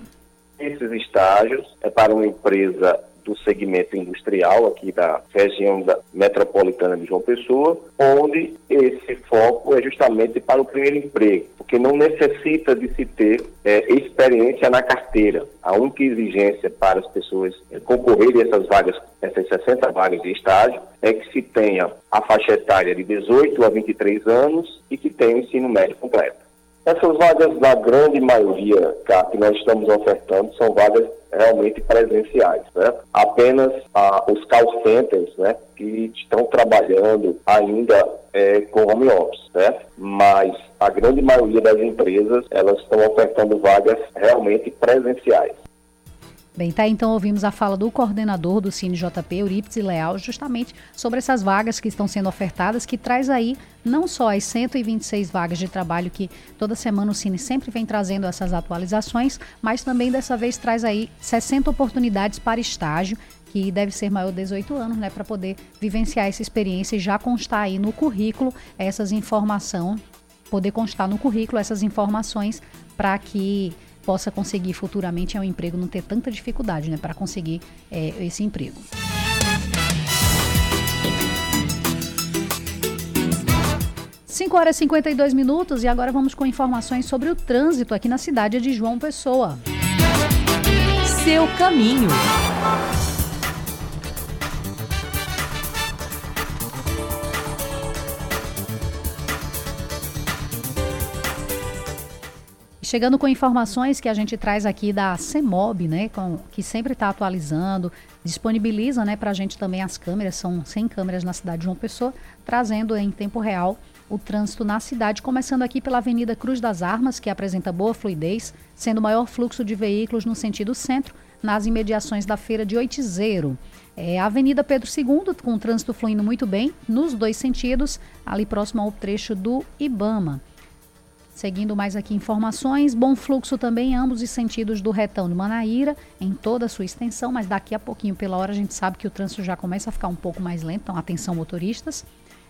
Esses estágios é para uma empresa do segmento industrial aqui da região da metropolitana de João Pessoa, onde esse foco é justamente para o primeiro emprego, porque não necessita de se ter é, experiência na carteira. A única exigência para as pessoas é, concorrerem a essas vagas, essas 60 vagas de estágio, é que se tenha a faixa etária de 18 a 23 anos e que tenha o ensino médio completo. Essas vagas, na grande maioria que nós estamos ofertando, são vagas realmente presenciais. Né? Apenas ah, os call centers né, que estão trabalhando ainda é, com home office, né? mas a grande maioria das empresas elas estão ofertando vagas realmente presenciais. Bem, tá, então ouvimos a fala do coordenador do Cine JP, Eurípides Leal, justamente sobre essas vagas que estão sendo ofertadas, que traz aí não só as 126 vagas de trabalho que toda semana o Cine sempre vem trazendo essas atualizações, mas também dessa vez traz aí 60 oportunidades para estágio que deve ser maior de 18 anos, né, para poder vivenciar essa experiência e já constar aí no currículo essas informações, poder constar no currículo essas informações para que possa conseguir futuramente é um emprego, não ter tanta dificuldade né, para conseguir é, esse emprego. Cinco horas e 52 minutos e agora vamos com informações sobre o trânsito aqui na cidade de João Pessoa. Seu caminho. Chegando com informações que a gente traz aqui da CEMOB, né, com, que sempre está atualizando, disponibiliza né, para a gente também as câmeras, são 100 câmeras na cidade de João Pessoa, trazendo em tempo real o trânsito na cidade, começando aqui pela Avenida Cruz das Armas, que apresenta boa fluidez, sendo o maior fluxo de veículos no sentido centro, nas imediações da feira de Oitizeiro. É, a Avenida Pedro II, com o trânsito fluindo muito bem, nos dois sentidos, ali próximo ao trecho do Ibama. Seguindo mais aqui informações, bom fluxo também em ambos os sentidos do retão de Manaíra, em toda a sua extensão, mas daqui a pouquinho, pela hora, a gente sabe que o trânsito já começa a ficar um pouco mais lento, então atenção motoristas.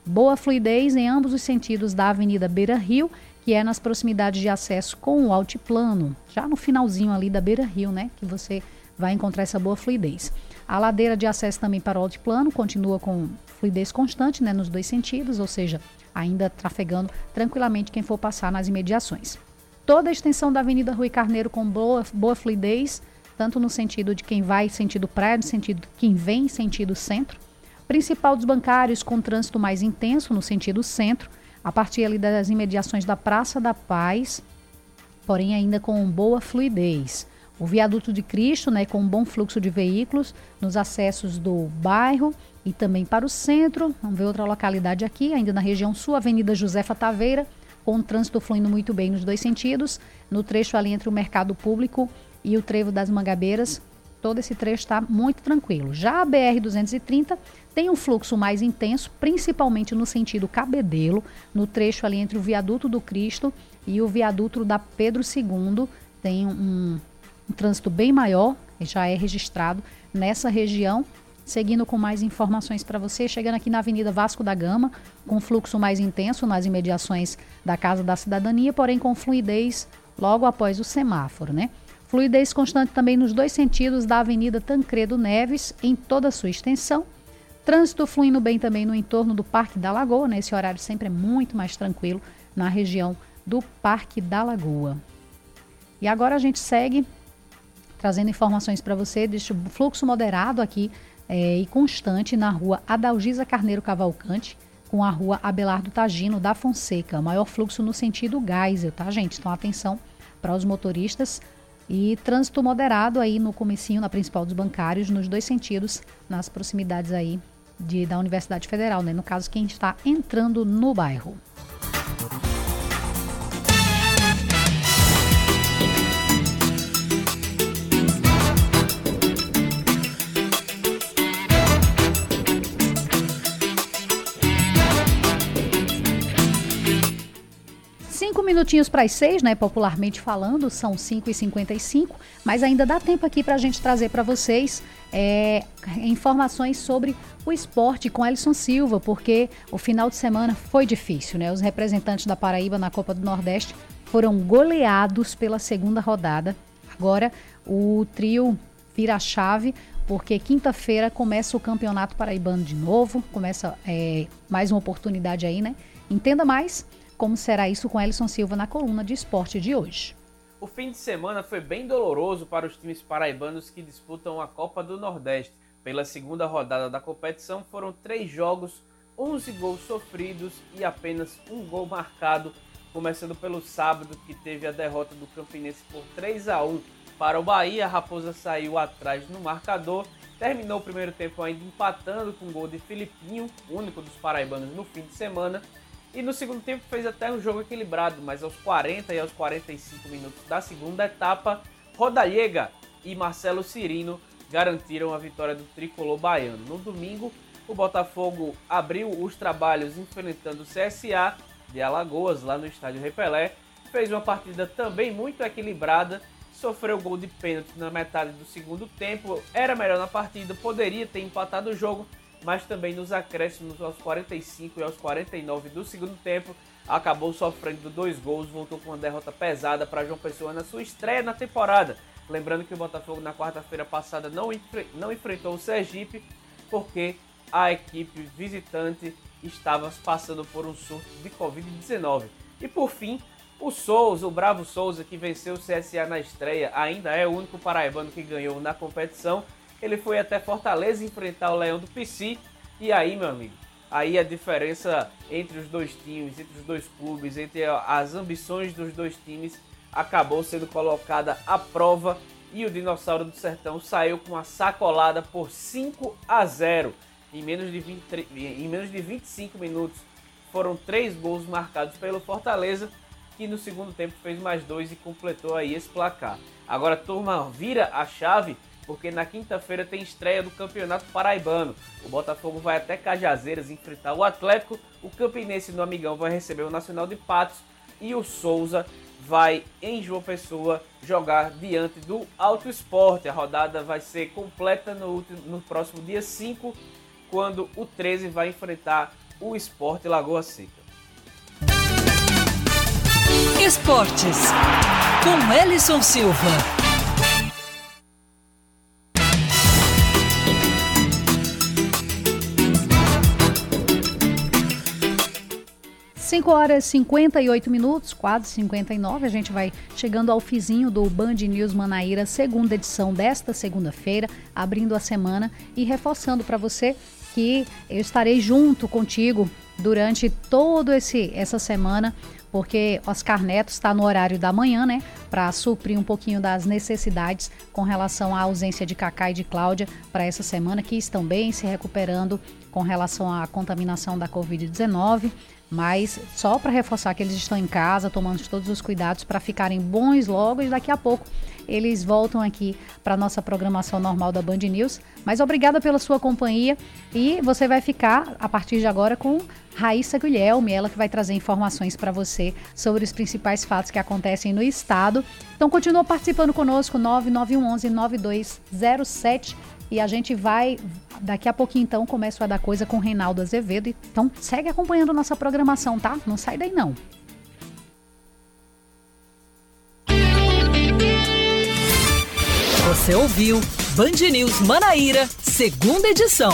Boa fluidez em ambos os sentidos da Avenida Beira Rio, que é nas proximidades de acesso com o altiplano, já no finalzinho ali da Beira Rio, né, que você vai encontrar essa boa fluidez. A ladeira de acesso também para o altiplano continua com fluidez constante, né, nos dois sentidos, ou seja, ainda trafegando tranquilamente quem for passar nas imediações. Toda a extensão da Avenida Rui Carneiro com boa, boa fluidez, tanto no sentido de quem vai sentido praia, no sentido de quem vem sentido centro. Principal dos bancários com trânsito mais intenso no sentido centro, a partir ali das imediações da Praça da Paz, porém ainda com boa fluidez. O viaduto de Cristo, né, com um bom fluxo de veículos nos acessos do bairro e também para o centro. Vamos ver outra localidade aqui, ainda na região sul, Avenida Josefa Taveira, com o trânsito fluindo muito bem nos dois sentidos. No trecho ali entre o Mercado Público e o Trevo das Mangabeiras, todo esse trecho está muito tranquilo. Já a BR-230 tem um fluxo mais intenso, principalmente no sentido Cabedelo, no trecho ali entre o Viaduto do Cristo e o Viaduto da Pedro II. Tem um, um trânsito bem maior, já é registrado nessa região Seguindo com mais informações para você, chegando aqui na Avenida Vasco da Gama, com fluxo mais intenso nas imediações da Casa da Cidadania, porém com fluidez logo após o semáforo, né? Fluidez constante também nos dois sentidos da Avenida Tancredo Neves, em toda a sua extensão. Trânsito fluindo bem também no entorno do Parque da Lagoa, né? Esse horário sempre é muito mais tranquilo na região do Parque da Lagoa. E agora a gente segue trazendo informações para você deste fluxo moderado aqui é, e constante na rua Adalgisa Carneiro Cavalcante, com a rua Abelardo Tagino da Fonseca. Maior fluxo no sentido Geisel, tá, gente? Então, atenção para os motoristas. E trânsito moderado aí no comecinho, na principal dos bancários, nos dois sentidos, nas proximidades aí de, da Universidade Federal, né? No caso, quem está entrando no bairro. Minutinhos para as seis, né? Popularmente falando, são 5 e 55 mas ainda dá tempo aqui para a gente trazer para vocês é, informações sobre o esporte com Elson Silva, porque o final de semana foi difícil, né? Os representantes da Paraíba na Copa do Nordeste foram goleados pela segunda rodada. Agora o trio vira a chave, porque quinta-feira começa o Campeonato Paraibano de novo, começa é, mais uma oportunidade aí, né? Entenda mais como será isso com Elison Silva na coluna de esporte de hoje. O fim de semana foi bem doloroso para os times paraibanos que disputam a Copa do Nordeste. Pela segunda rodada da competição foram três jogos, 11 gols sofridos e apenas um gol marcado, começando pelo sábado que teve a derrota do Campinense por 3 a 1 para o Bahia. A Raposa saiu atrás no marcador, terminou o primeiro tempo ainda empatando com o gol de Filipinho, único dos paraibanos no fim de semana, e no segundo tempo fez até um jogo equilibrado, mas aos 40 e aos 45 minutos da segunda etapa, Rodallega e Marcelo Cirino garantiram a vitória do tricolor baiano. No domingo, o Botafogo abriu os trabalhos enfrentando o CSA de Alagoas, lá no estádio Repelé. Fez uma partida também muito equilibrada, sofreu gol de pênalti na metade do segundo tempo, era melhor na partida, poderia ter empatado o jogo, mas também nos acréscimos aos 45 e aos 49 do segundo tempo, acabou sofrendo dois gols, voltou com uma derrota pesada para João Pessoa na sua estreia na temporada. Lembrando que o Botafogo na quarta-feira passada não, não enfrentou o Sergipe porque a equipe visitante estava passando por um surto de Covid-19. E por fim, o Souza, o Bravo Souza, que venceu o CSA na estreia, ainda é o único paraibano que ganhou na competição ele foi até Fortaleza enfrentar o Leão do PC. E aí, meu amigo, aí a diferença entre os dois times, entre os dois clubes, entre as ambições dos dois times acabou sendo colocada à prova e o Dinossauro do Sertão saiu com a sacolada por 5 a 0 em menos de, 20, em menos de 25 minutos. Foram três gols marcados pelo Fortaleza, que no segundo tempo fez mais dois e completou aí esse placar. Agora, turma, vira a chave, porque na quinta-feira tem estreia do Campeonato Paraibano. O Botafogo vai até Cajazeiras enfrentar o Atlético, o Campinense no Amigão vai receber o Nacional de Patos e o Souza vai em João Pessoa jogar diante do Alto Esporte. A rodada vai ser completa no, no próximo dia 5, quando o 13 vai enfrentar o Esporte Lagoa Seca. Esportes com Ellison Silva. 5 horas e 58 minutos, quase 59. A gente vai chegando ao fizinho do Band News Manaíra, segunda edição desta segunda-feira, abrindo a semana e reforçando para você que eu estarei junto contigo durante todo esse essa semana, porque Oscar Neto está no horário da manhã, né, para suprir um pouquinho das necessidades com relação à ausência de Cacá e de Cláudia para essa semana, que estão bem se recuperando com relação à contaminação da Covid-19 mas só para reforçar que eles estão em casa, tomando todos os cuidados para ficarem bons logo e daqui a pouco eles voltam aqui para nossa programação normal da Band News. Mas obrigada pela sua companhia e você vai ficar a partir de agora com Raíssa Guilherme, ela que vai trazer informações para você sobre os principais fatos que acontecem no estado. Então continua participando conosco 9911 9207 e a gente vai, daqui a pouquinho então, começa a dar coisa com o Reinaldo Azevedo. Então segue acompanhando nossa programação, tá? Não sai daí não. Você ouviu Band News Manaíra, segunda edição.